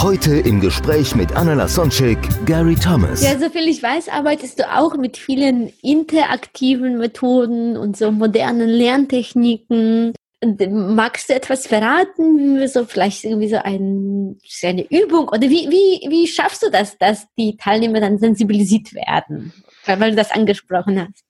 Heute im Gespräch mit Anna Lasonczek, Gary Thomas. Ja, soviel ich weiß, arbeitest du auch mit vielen interaktiven Methoden und so modernen Lerntechniken. Und äh, magst du etwas verraten? So vielleicht irgendwie so ein, eine Übung? Oder wie, wie, wie schaffst du das, dass die Teilnehmer dann sensibilisiert werden? Weil du das angesprochen hast.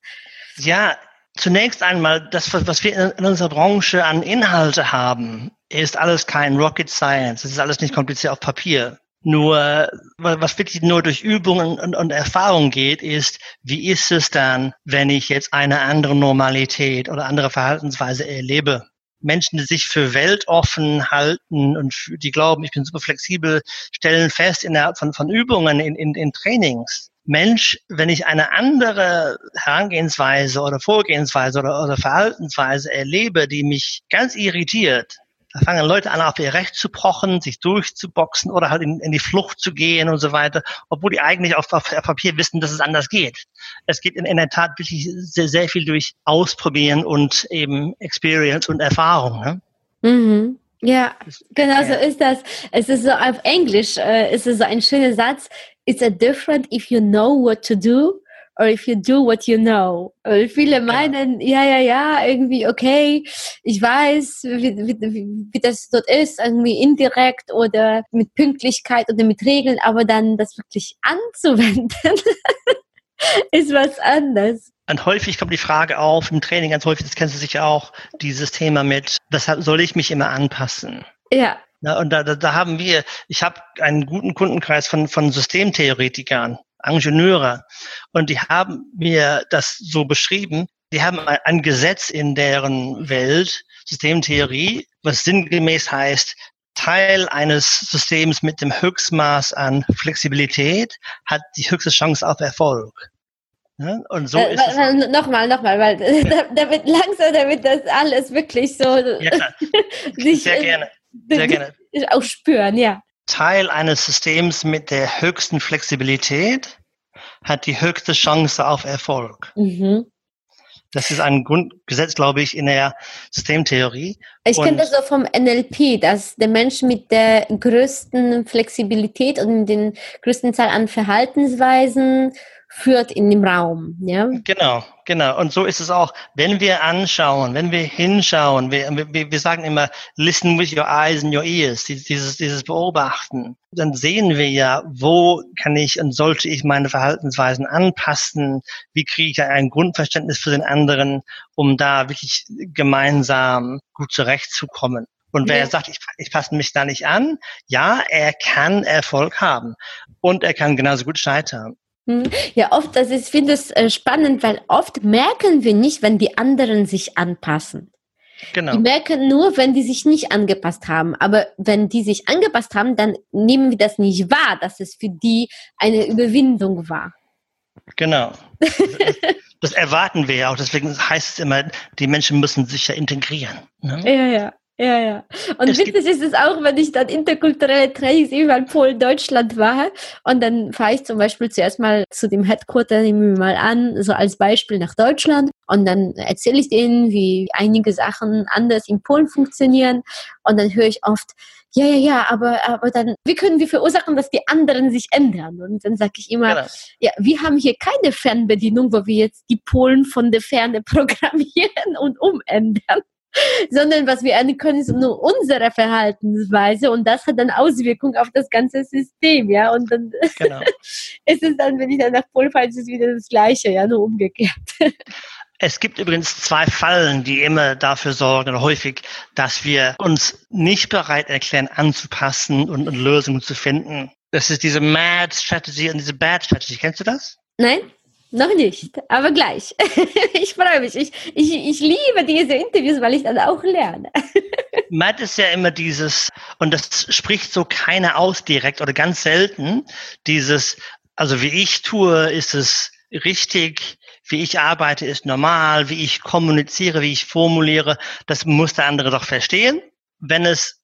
Ja, zunächst einmal, das, was wir in unserer Branche an Inhalte haben, ist alles kein Rocket Science. Es ist alles nicht kompliziert auf Papier. Nur, was wirklich nur durch Übungen und, und Erfahrung geht, ist, wie ist es dann, wenn ich jetzt eine andere Normalität oder andere Verhaltensweise erlebe? Menschen, die sich für weltoffen halten und die glauben, ich bin super flexibel, stellen fest innerhalb von, von Übungen in, in, in Trainings, Mensch, wenn ich eine andere Herangehensweise oder Vorgehensweise oder, oder Verhaltensweise erlebe, die mich ganz irritiert, da fangen Leute an, auf ihr Recht zu pochen, sich durchzuboxen oder halt in, in die Flucht zu gehen und so weiter, obwohl die eigentlich auf, auf Papier wissen, dass es anders geht. Es geht in, in der Tat wirklich sehr, sehr viel durch Ausprobieren und eben Experience und Erfahrung. Ne? Mhm. Ja, genau so ist das. Es ist so auf Englisch, äh, ist es so ein schöner Satz. It's a different if you know what to do or if you do what you know. Und viele meinen, ja, ja, ja, irgendwie, okay, ich weiß, wie, wie, wie das dort ist, irgendwie indirekt oder mit Pünktlichkeit oder mit Regeln, aber dann das wirklich anzuwenden, ist was anderes. Und häufig kommt die Frage auf im Training, ganz häufig, das kennst du sicher auch, dieses Thema mit, weshalb soll ich mich immer anpassen? Ja. Ja, und da, da, da haben wir, ich habe einen guten Kundenkreis von, von Systemtheoretikern, Ingenieure, und die haben mir das so beschrieben, die haben ein, ein Gesetz in deren Welt, Systemtheorie, was sinngemäß heißt, Teil eines Systems mit dem Höchstmaß an Flexibilität hat die höchste Chance auf Erfolg. Ja, und so äh, ist es. Nochmal, nochmal, weil Ja. damit langsam, damit das alles wirklich so Ja, sich Sehr gerne. Sehr gerne. auch spüren, ja. Teil eines Systems mit der höchsten Flexibilität hat die höchste Chance auf Erfolg. Mhm. Das ist ein Grundgesetz, glaube ich, in der Systemtheorie. Ich kenne das so vom NLP, dass der Mensch mit der größten Flexibilität und den größten Zahl an Verhaltensweisen führt in dem Raum. Ja? Genau, genau. Und so ist es auch, wenn wir anschauen, wenn wir hinschauen, wir, wir, wir sagen immer, listen with your eyes and your ears, dieses, dieses, Beobachten, dann sehen wir ja, wo kann ich und sollte ich meine Verhaltensweisen anpassen, wie kriege ich ein Grundverständnis für den anderen, um da wirklich gemeinsam gut zurechtzukommen. Und wer Ja. sagt, ich, ich passe mich da nicht an, ja, er kann Erfolg haben und er kann genauso gut scheitern. Hm. Ja, oft, das ist, finde ich äh, spannend, weil oft merken wir nicht, wenn die anderen sich anpassen. Genau. Die merken nur, wenn die sich nicht angepasst haben. Aber wenn die sich angepasst haben, dann nehmen wir das nicht wahr, dass es für die eine Überwindung war. Genau. Das, das erwarten wir ja auch. Deswegen heißt es immer, die Menschen müssen sich ja integrieren. Ne? Ja, ja. Ja, ja. Und Es witzig ist es auch, wenn ich dann interkulturelle Trainings überall Polen, Deutschland war und dann fahre ich zum Beispiel zuerst mal zu dem Headquarter, nehmen wir mal an, so als Beispiel nach Deutschland und dann erzähle ich denen, wie einige Sachen anders in Polen funktionieren und dann höre ich oft, ja, ja, ja, aber, aber dann, wie können wir verursachen, dass die anderen sich ändern? Und dann sage ich immer, Genau. ja, wir haben hier keine Fernbedienung, wo wir jetzt die Polen von der Ferne programmieren und umändern sondern was wir ändern können, ist nur unsere Verhaltensweise und das hat dann Auswirkungen auf das ganze System, ja. Und dann genau. ist es dann, wenn ich dann nach Polen fahre, ist es wieder das Gleiche, ja, nur umgekehrt. Es gibt übrigens zwei Fallen, die immer dafür sorgen, oder häufig, dass wir uns nicht bereit erklären, anzupassen und, und Lösungen zu finden. Das ist diese Mad Strategy und diese Bad Strategy. Kennst du das? Nein? Noch nicht, aber gleich. ich freue mich. Ich, ich, ich liebe diese Interviews, weil ich dann auch lerne. Matt ist ja immer dieses, und das spricht so keiner aus direkt oder ganz selten, dieses, also wie ich tue, ist es richtig, wie ich arbeite, ist normal, wie ich kommuniziere, wie ich formuliere, das muss der andere doch verstehen. Wenn es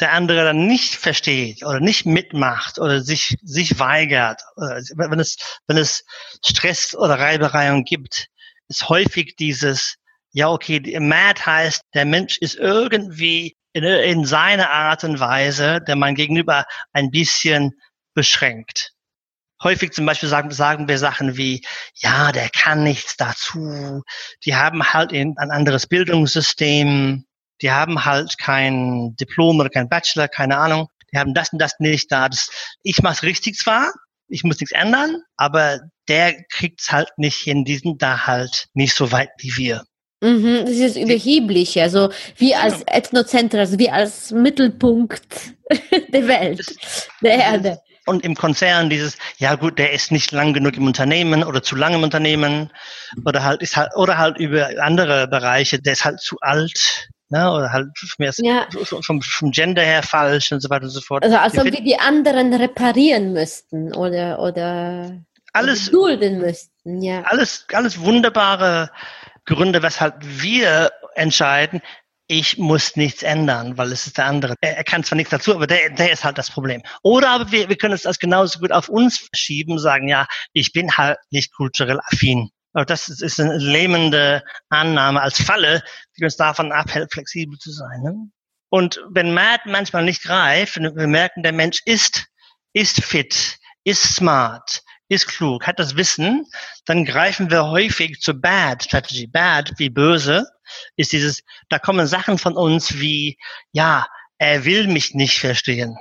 der andere dann nicht versteht oder nicht mitmacht oder sich, sich weigert, wenn es, wenn es Stress oder Reibereien gibt, ist häufig dieses, ja, okay, mad heißt, der Mensch ist irgendwie in, in seiner Art und Weise, der man gegenüber ein bisschen beschränkt. Häufig zum Beispiel sagen, sagen wir Sachen wie, ja, der kann nichts dazu, die haben halt ein anderes Bildungssystem, die haben halt kein Diplom oder kein Bachelor, keine Ahnung, die haben das und das nicht da. Das, ich mache richtig zwar, ich muss nichts ändern, aber der kriegt's halt nicht hin, die sind da halt nicht so weit wie wir. Mhm, das ist überheblich, also wie als Ethnozentrum, also wie als Mittelpunkt der Welt, der Erde. Und im Konzern dieses, ja gut, der ist nicht lang genug im Unternehmen oder zu lang im Unternehmen oder halt ist halt oder halt über andere Bereiche, der ist halt zu alt, ne, oder halt mehr ja. vom, vom Gender her falsch und so weiter und so fort. Also als ob wir die anderen reparieren müssten oder oder alles dulden müssten, ja. Alles alles wunderbare Gründe, weshalb wir entscheiden, ich muss nichts ändern, weil es ist der andere. Er, er kann zwar nichts dazu, aber der, der ist halt das Problem. Oder aber wir, wir können es das genauso gut auf uns schieben, sagen, ja, ich bin halt nicht kulturell affin. Das ist, eine lähmende Annahme als Falle, die uns davon abhält, flexibel zu sein. Ne? Und wenn Matt manchmal nicht greift, und wir merken, der Mensch ist, ist fit, ist smart, ist klug, hat das Wissen, dann greifen wir häufig zur Bad Strategy. Bad wie böse ist dieses, da kommen Sachen von uns wie, ja, er will mich nicht verstehen.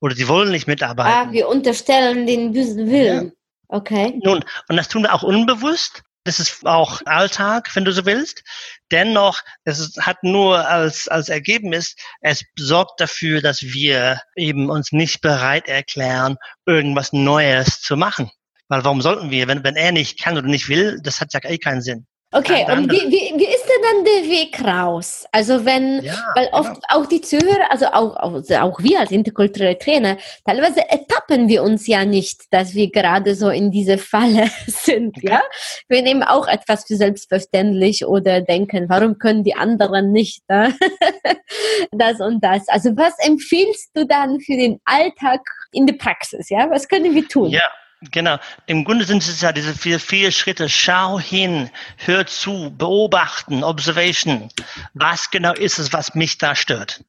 Oder sie wollen nicht mitarbeiten. Ah, wir unterstellen den bösen Willen. Ja. Okay. Nun, und das tun wir auch unbewusst. Das ist auch Alltag, wenn du so willst. Dennoch, es hat nur als, als Ergebnis, es sorgt dafür, dass wir eben uns nicht bereit erklären, irgendwas Neues zu machen. Weil warum sollten wir, wenn, wenn er nicht kann oder nicht will, das hat ja eh keinen Sinn. Okay, und wie, wie, wie ist denn dann der Weg raus? Also wenn, ja, weil oft genau. auch die Zuhörer, also auch, auch, auch wir als interkulturelle Trainer, teilweise ertappen wir uns ja nicht, dass wir gerade so in diese Falle sind, okay. ja? Wir nehmen auch etwas für selbstverständlich oder denken, warum können die anderen nicht ne? das und das? Also was empfiehlst du dann für den Alltag in der Praxis, ja? Was können wir tun? Ja. Genau. Im Grunde sind es ja diese vier, vier Schritte. Schau hin, hör zu, beobachten, Observation. Was genau ist es, was mich da stört?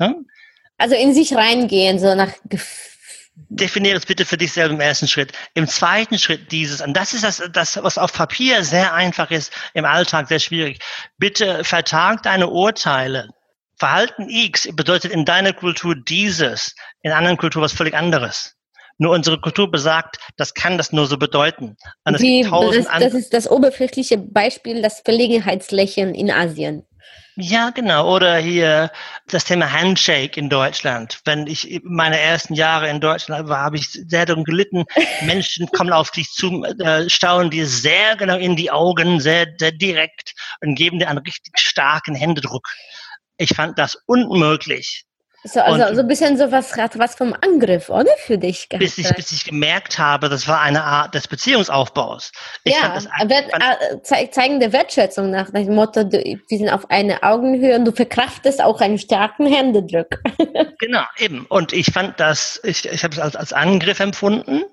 Hm? Also in sich reingehen, so nach Definiere es bitte für dich selber im ersten Schritt. Im zweiten Schritt dieses, und das ist das, das, was auf Papier sehr einfach ist, im Alltag sehr schwierig. Bitte vertag deine Urteile. Verhalten X bedeutet in deiner Kultur dieses, in anderen Kultur was völlig anderes. Nur unsere Kultur besagt, das kann das nur so bedeuten. Wie, das, das, ist das oberflächliche Beispiel, das Verlegenheitslächeln in Asien. Ja, genau. Oder hier das Thema Handshake in Deutschland. Wenn ich meine ersten Jahre in Deutschland war, habe ich sehr darum gelitten. Menschen kommen auf dich zu, äh, staunen dir sehr genau in die Augen, sehr, sehr direkt und geben dir einen richtig starken Händedruck. Ich fand das unmöglich. So, also und so ein bisschen so was, was vom Angriff, oder? Für dich gehabt. Bis ich, bis ich gemerkt habe, das war eine Art des Beziehungsaufbaus. Ich ja, das, fand, zeigen der Wertschätzung nach dem Motto, du, wir sind auf eine Augenhöhe und du verkraftest auch einen starken Händedruck. genau, eben. Und ich fand das, ich, ich habe es als, als Angriff empfunden,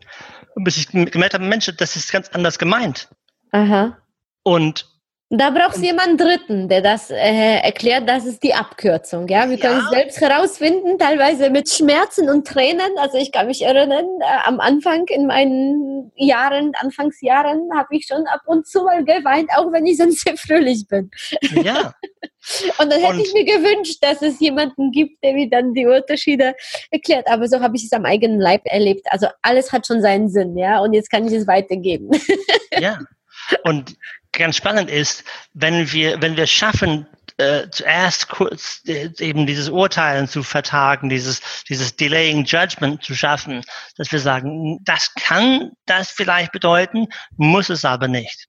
bis ich gemerkt habe, Mensch, das ist ganz anders gemeint. Aha. Und da brauchst du jemanden Dritten, der das äh, erklärt, das ist die Abkürzung. Ja, wir können ja. es selbst herausfinden, teilweise mit Schmerzen und Tränen. Also ich kann mich erinnern, äh, am Anfang in meinen Jahren, Anfangsjahren, habe ich schon ab und zu mal geweint, auch wenn ich sonst sehr fröhlich bin. Ja. und dann hätte und ich mir gewünscht, dass es jemanden gibt, der mir dann die Unterschiede erklärt. Aber so habe ich es am eigenen Leib erlebt. Also alles hat schon seinen Sinn, ja. Und jetzt kann ich es weitergeben. ja. Und ganz spannend ist, wenn wir, wenn wir schaffen, äh, zuerst kurz äh, eben dieses Urteilen zu vertagen, dieses, dieses Delaying Judgment zu schaffen, dass wir sagen, das kann das vielleicht bedeuten, muss es aber nicht.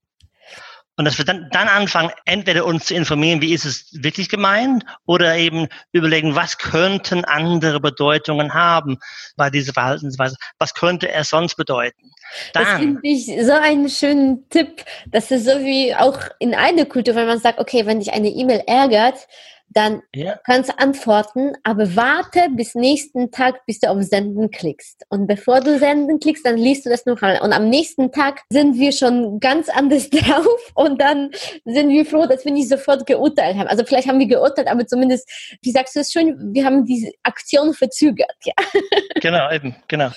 Und dass wir dann, dann anfangen, entweder uns zu informieren, wie ist es wirklich gemeint, oder eben überlegen, was könnten andere Bedeutungen haben bei dieser Verhaltensweise? Was könnte er sonst bedeuten? Dann, das finde ich so einen schönen Tipp. Das ist so wie auch in einer Kultur, wenn man sagt, okay, wenn dich eine E-Mail ärgert, dann ja. kannst du antworten, aber warte bis nächsten Tag, bis du auf Senden klickst. Und bevor du Senden klickst, dann liest du das noch mal. Und am nächsten Tag sind wir schon ganz anders drauf und dann sind wir froh, dass wir nicht sofort geurteilt haben. Also vielleicht haben wir geurteilt, aber zumindest, wie sagst du es schon, wir haben diese Aktion verzögert. Ja. Genau, eben, genau.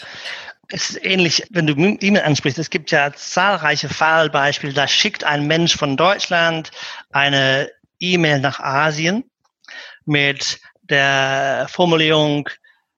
Es ist ähnlich, wenn du E-Mail ansprichst. Es gibt ja zahlreiche Fallbeispiele. Da schickt ein Mensch von Deutschland eine E-Mail nach Asien mit der Formulierung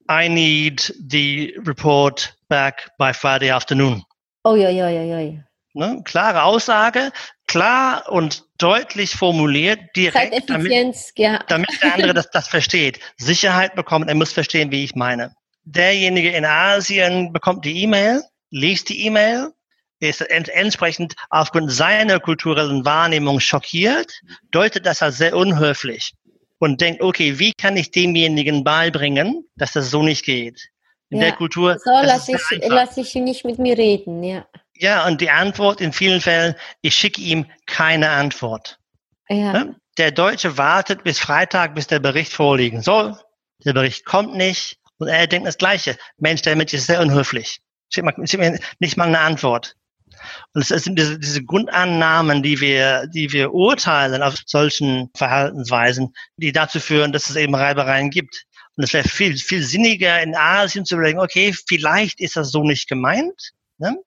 I need the report back by Friday afternoon. Oh ja, ja, ja, ja. Ne? Klare Aussage, klar und deutlich formuliert, direkt, damit, ja. damit der andere das, das versteht. Sicherheit bekommt, er muss verstehen, wie ich meine. Derjenige in Asien bekommt die E-Mail, liest die E-Mail, ist entsprechend aufgrund seiner kulturellen Wahrnehmung schockiert, deutet das als sehr unhöflich und denkt, okay, wie kann ich demjenigen beibringen, dass das so nicht geht? In ja, der Kultur. So lasse ich, lass ich ihn nicht mit mir reden, ja. Ja, und die Antwort in vielen Fällen, ich schicke ihm keine Antwort. Ja. Ne? Der Deutsche wartet bis Freitag, bis der Bericht vorliegen soll. Der Bericht kommt nicht und er denkt das Gleiche. Mensch, der Mensch ist sehr unhöflich. Schick, mal, schick mir nicht mal eine Antwort. Und es sind diese, diese Grundannahmen, die wir, die wir urteilen auf solchen Verhaltensweisen, die dazu führen, dass es eben Reibereien gibt. Und es wäre viel, viel sinniger in Asien zu überlegen, okay, vielleicht ist das so nicht gemeint. Ne?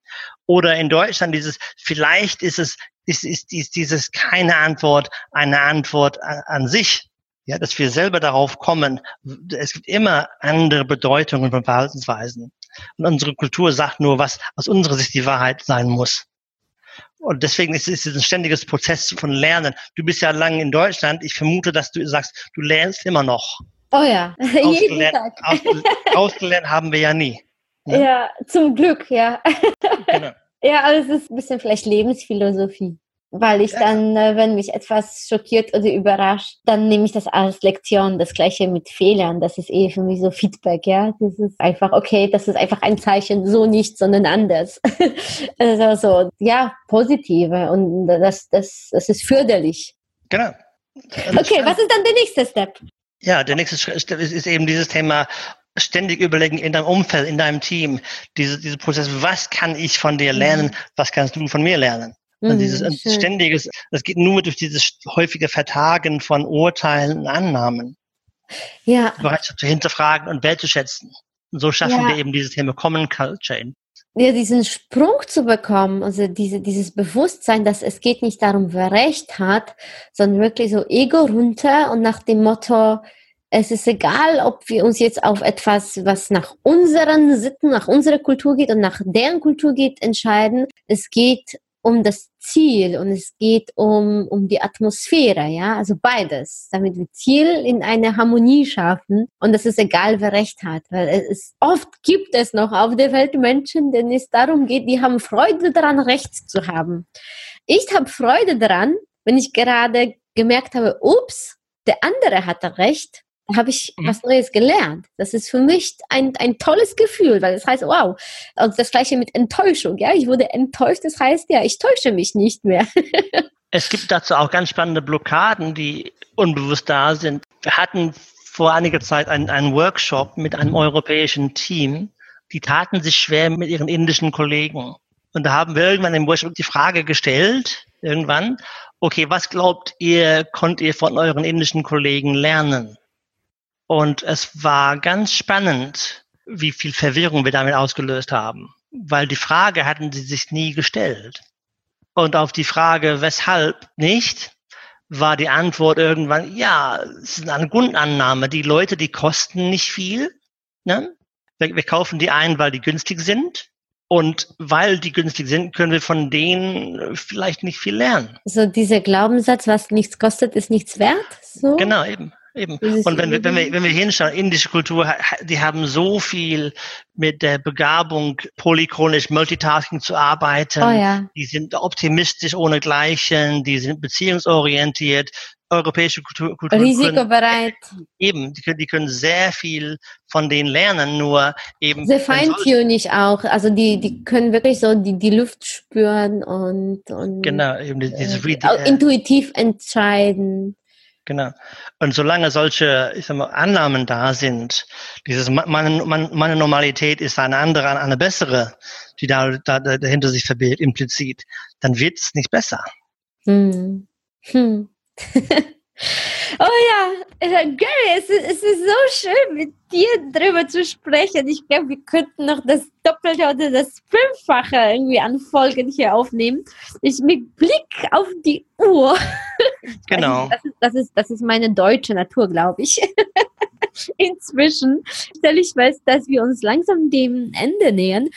Oder in Deutschland dieses, vielleicht ist es, ist, ist, ist dieses keine Antwort eine Antwort an, an sich. Ja, dass wir selber darauf kommen. Es gibt immer andere Bedeutungen von Verhaltensweisen. Und unsere Kultur sagt nur, was aus unserer Sicht die Wahrheit sein muss. Und deswegen ist es ein ständiges Prozess von Lernen. Du bist ja lange in Deutschland. Ich vermute, dass du sagst, du lernst immer noch. Oh ja, jeden Tag. ausgelernt haben wir ja nie. Ne? Ja, zum Glück, ja. Genau. Ja, aber es ist ein bisschen vielleicht Lebensphilosophie weil ich dann, äh, wenn mich etwas schockiert oder überrascht, dann nehme ich das als Lektion. Das gleiche mit Fehlern, das ist eh für mich so Feedback, ja. Das ist einfach, okay, das ist einfach ein Zeichen, so nicht, sondern anders. also so, ja, positive und das, das, das ist förderlich. Genau. Okay, was ist dann der nächste Step? Ja, der nächste Schritt ist eben dieses Thema ständig überlegen in deinem Umfeld, in deinem Team, diese, diese Prozess, was kann ich von dir lernen, mhm. was kannst du von mir lernen? Und dieses mhm, ständiges, das geht nur durch dieses häufige Vertagen von Urteilen und Annahmen. Ja. Bereitschaft zu hinterfragen und wertzuschätzen. Und so schaffen ja. wir eben dieses Thema Common Culture. Ja, diesen Sprung zu bekommen, also diese, dieses Bewusstsein, dass es geht nicht darum, wer Recht hat, sondern wirklich so Ego runter und nach dem Motto, es ist egal, ob wir uns jetzt auf etwas, was nach unseren Sitten, nach unserer Kultur geht und nach deren Kultur geht, entscheiden. Es geht um das Ziel und es geht um, um die Atmosphäre, ja, also beides, damit wir Ziel in eine Harmonie schaffen und das ist egal, wer recht hat, weil es oft gibt es noch auf der Welt Menschen, denen es darum geht, die haben Freude daran, Recht zu haben. Ich habe Freude daran, wenn ich gerade gemerkt habe, ups, der andere hatte recht habe ich mhm. was Neues gelernt. Das ist für mich ein, ein tolles Gefühl, weil das heißt, wow. Und das gleiche mit Enttäuschung, ja. Ich wurde enttäuscht, das heißt, ja, ich täusche mich nicht mehr. es gibt dazu auch ganz spannende Blockaden, die unbewusst da sind. Wir hatten vor einiger Zeit einen, einen Workshop mit einem europäischen Team. Die taten sich schwer mit ihren indischen Kollegen. Und da haben wir irgendwann im Workshop die Frage gestellt, irgendwann, okay, was glaubt ihr, konnt ihr von euren indischen Kollegen lernen? Und es war ganz spannend, wie viel Verwirrung wir damit ausgelöst haben, weil die Frage hatten sie sich nie gestellt. Und auf die Frage, weshalb nicht, war die Antwort irgendwann, ja, es ist eine Grundannahme. Die Leute, die kosten nicht viel. Ne? Wir, wir kaufen die ein, weil die günstig sind. Und weil die günstig sind, können wir von denen vielleicht nicht viel lernen. So dieser Glaubenssatz, was nichts kostet, ist nichts wert? So? Genau, eben. Eben. Und wenn wir, wenn wir, wenn wir hinschauen, indische Kultur, die haben so viel mit der Begabung, polychronisch Multitasking zu arbeiten. Oh, ja. Die sind optimistisch ohne Gleichen, die sind beziehungsorientiert. Europäische Kultur, Kultur risikobereit. Können, eben, die können, die können sehr viel von denen lernen, nur eben. Sehr feintunig auch. Also die, die können wirklich so die, die Luft spüren und, und genau, eben dieses äh, intuitiv entscheiden. Genau. Und solange solche ich sag mal, Annahmen da sind, dieses meine, meine Normalität ist eine andere, eine bessere, die da, da dahinter sich verbirgt, implizit, dann wird es nicht besser. Hm. Hm. Oh ja, äh, Gary, es ist, es ist so schön, mit dir drüber zu sprechen. Ich glaube, wir könnten noch das Doppelte oder das Fünffache irgendwie an Folgen hier aufnehmen. Ich mit Blick auf die Uhr. Genau. Das ist, das ist, das ist meine deutsche Natur, glaube ich. Inzwischen stelle ich fest, dass wir uns langsam dem Ende nähern.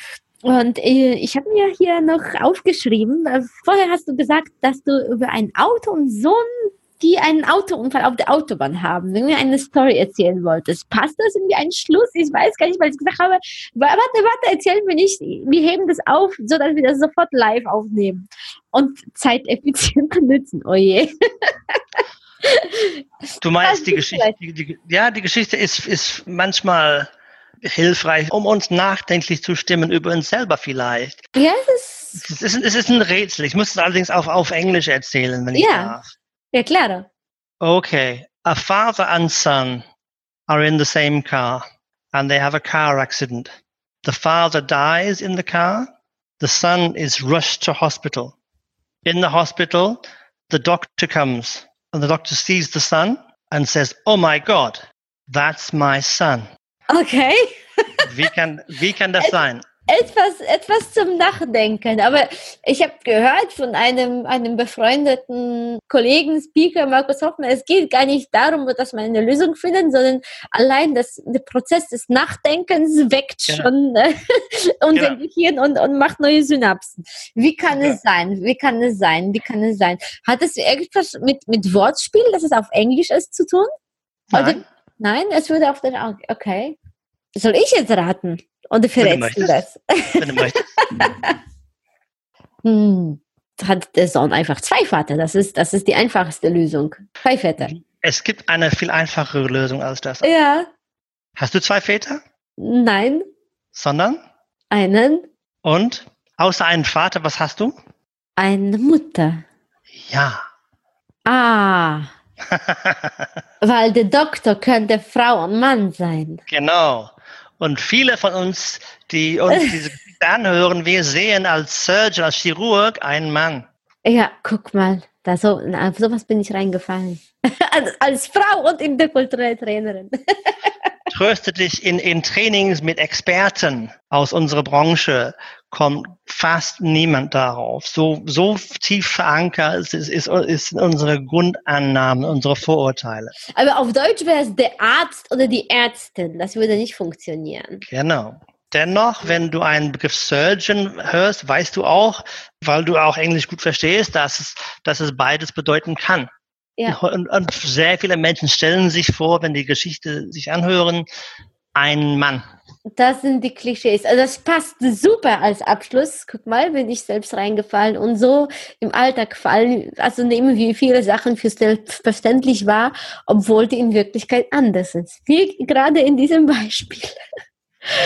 Und äh, ich habe mir hier noch aufgeschrieben, äh, vorher hast du gesagt, dass du über ein Auto und Sohn die einen Autounfall auf der Autobahn haben, wenn du eine Story erzählen wolltest. Passt das irgendwie ein Schluss? Ich weiß gar nicht, weil ich gesagt habe, warte, warte, erzähl mir nicht. Wir heben das auf, so dass wir das sofort live aufnehmen und zeiteffizient benutzen. Oh je. Du meinst die Geschichte, die, die, ja, die Geschichte ist, ist manchmal hilfreich, um uns nachdenklich zu stimmen über uns selber vielleicht. Ja, es ist, es ist, es ist ein Rätsel. Ich muss es allerdings auch auf Englisch erzählen, wenn ich ja. darf. Ja, claro. Okay. A father and son are in the same car and they have a car accident. The father dies in the car. The son is rushed to hospital. In the hospital, the doctor comes and the doctor sees the son and says, Oh my God, that's my son. Okay. wie, kann, wie kann das sein? Etwas, etwas zum Nachdenken. Aber ich habe gehört von einem, einem befreundeten Kollegen, Speaker, Markus Hoffmann, es geht gar nicht darum, dass man eine Lösung findet, sondern allein das, der Prozess des Nachdenkens weckt genau. schon ne? unser genau. Gehirn und, und macht neue Synapsen. Wie kann ja. es sein? Wie kann es sein? Wie kann es sein? Hat es irgendwas mit, mit Wortspiel, dass es auf Englisch ist, zu tun? Nein. Oder, nein, es würde auf der, okay. Soll ich jetzt raten? Oder verrätst du, du das? Wenn du möchtest. hm. Hat der Sohn einfach zwei Vater. Das ist, das ist die einfachste Lösung. Zwei Väter. Es gibt eine viel einfachere Lösung als das. Ja. Hast du zwei Väter? Nein. Sondern? Einen. Und? Außer einen Vater, was hast du? Eine Mutter. Ja. Ah. Weil der Doktor könnte Frau und Mann sein. Genau. Und viele von uns, die uns diese Geschichte anhören, wir sehen als Surgeon, als Chirurg einen Mann. Ja, guck mal, da so, na, sowas bin ich reingefallen. als, als Frau und interkulturelle Trainerin. Tröste dich in, in Trainings mit Experten aus unserer Branche kommt fast niemand darauf. So, so tief verankert ist, ist, ist unsere Grundannahme, unsere Vorurteile. Aber auf Deutsch wäre es der Arzt oder die Ärztin. Das würde nicht funktionieren. Genau. Dennoch, wenn du einen Begriff Surgeon hörst, weißt du auch, weil du auch Englisch gut verstehst, dass es, dass es beides bedeuten kann. Ja. Und, und sehr viele Menschen stellen sich vor, wenn die Geschichte sich anhören, ein Mann. Das sind die Klischees. Also das passt super als Abschluss. Guck mal, bin ich selbst reingefallen und so im Alltag fallen, also nehmen wir viele Sachen für selbstverständlich wahr, obwohl die in Wirklichkeit anders sind. Wie gerade in diesem Beispiel.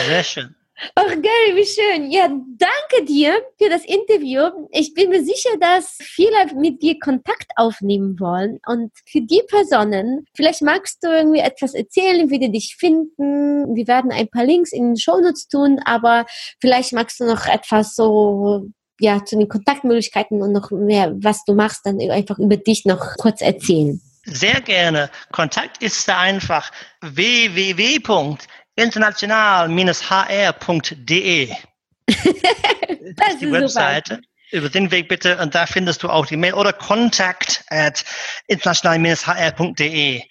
Sehr schön. Ach, Gary, wie schön. Ja, danke dir für das Interview. Ich bin mir sicher, dass viele mit dir Kontakt aufnehmen wollen. Und für die Personen, vielleicht magst du irgendwie etwas erzählen, wie die dich finden. Wir werden ein paar Links in den Shownotes tun, aber vielleicht magst du noch etwas so ja, zu den Kontaktmöglichkeiten und noch mehr, was du machst, dann einfach über dich noch kurz erzählen. Sehr gerne. Kontakt ist sehr einfach. www international-hr.de. das ist die Webseite. Super. Über den Weg bitte und da findest du auch die Mail oder contact at international-hr.de.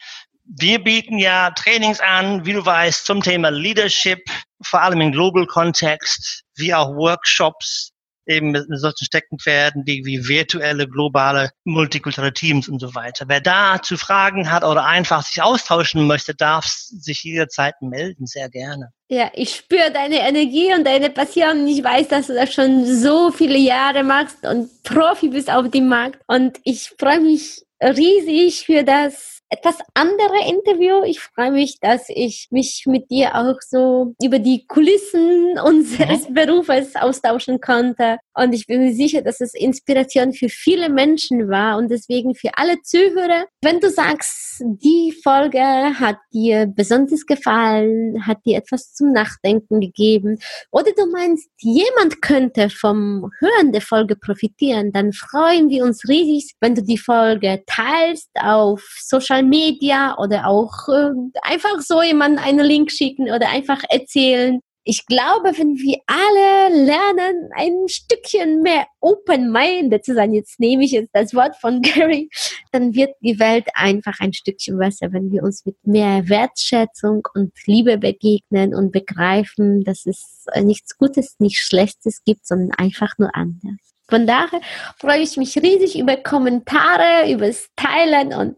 Wir bieten ja Trainings an, wie du weißt, zum Thema Leadership, vor allem im Global Kontext, wie auch Workshops eben mit, mit solchen Steckenpferden wie, wie virtuelle, globale, multikulturelle Teams und so weiter. Wer da zu Fragen hat oder einfach sich austauschen möchte, darf sich jederzeit melden, sehr gerne. Ja, ich spüre deine Energie und deine Passion. Ich weiß, dass du das schon so viele Jahre machst und Profi bist auf dem Markt. Und ich freue mich riesig für das etwas andere Interview. Ich freue mich, dass ich mich mit dir auch so über die Kulissen unseres ja. Berufes austauschen konnte. Und ich bin mir sicher, dass es Inspiration für viele Menschen war und deswegen für alle Zuhörer. Wenn du sagst, die Folge hat dir besonders gefallen, hat dir etwas zum Nachdenken gegeben oder du meinst, jemand könnte vom Hören der Folge profitieren, dann freuen wir uns riesig, wenn du die Folge teilst auf Social Social Media oder auch äh, einfach so jemand einen Link schicken oder einfach erzählen. Ich glaube, wenn wir alle lernen, ein Stückchen mehr open-minded zu sein, jetzt nehme ich jetzt das Wort von Gary, dann wird die Welt einfach ein Stückchen besser, wenn wir uns mit mehr Wertschätzung und Liebe begegnen und begreifen, dass es nichts Gutes, nichts Schlechtes gibt, sondern einfach nur anders. Von daher freue ich mich riesig über Kommentare, übers Teilen und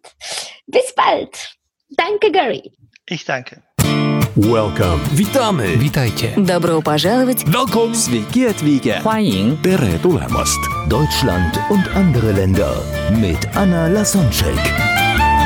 bis bald. Danke, Gary. Ich danke. Welcome. Witamy. Witajcie. Добро пожаловать. Welcome. Sveiki atvykę. 欢迎 Tere tulemast. Deutschland und andere Länder mit Anna Lasonczek.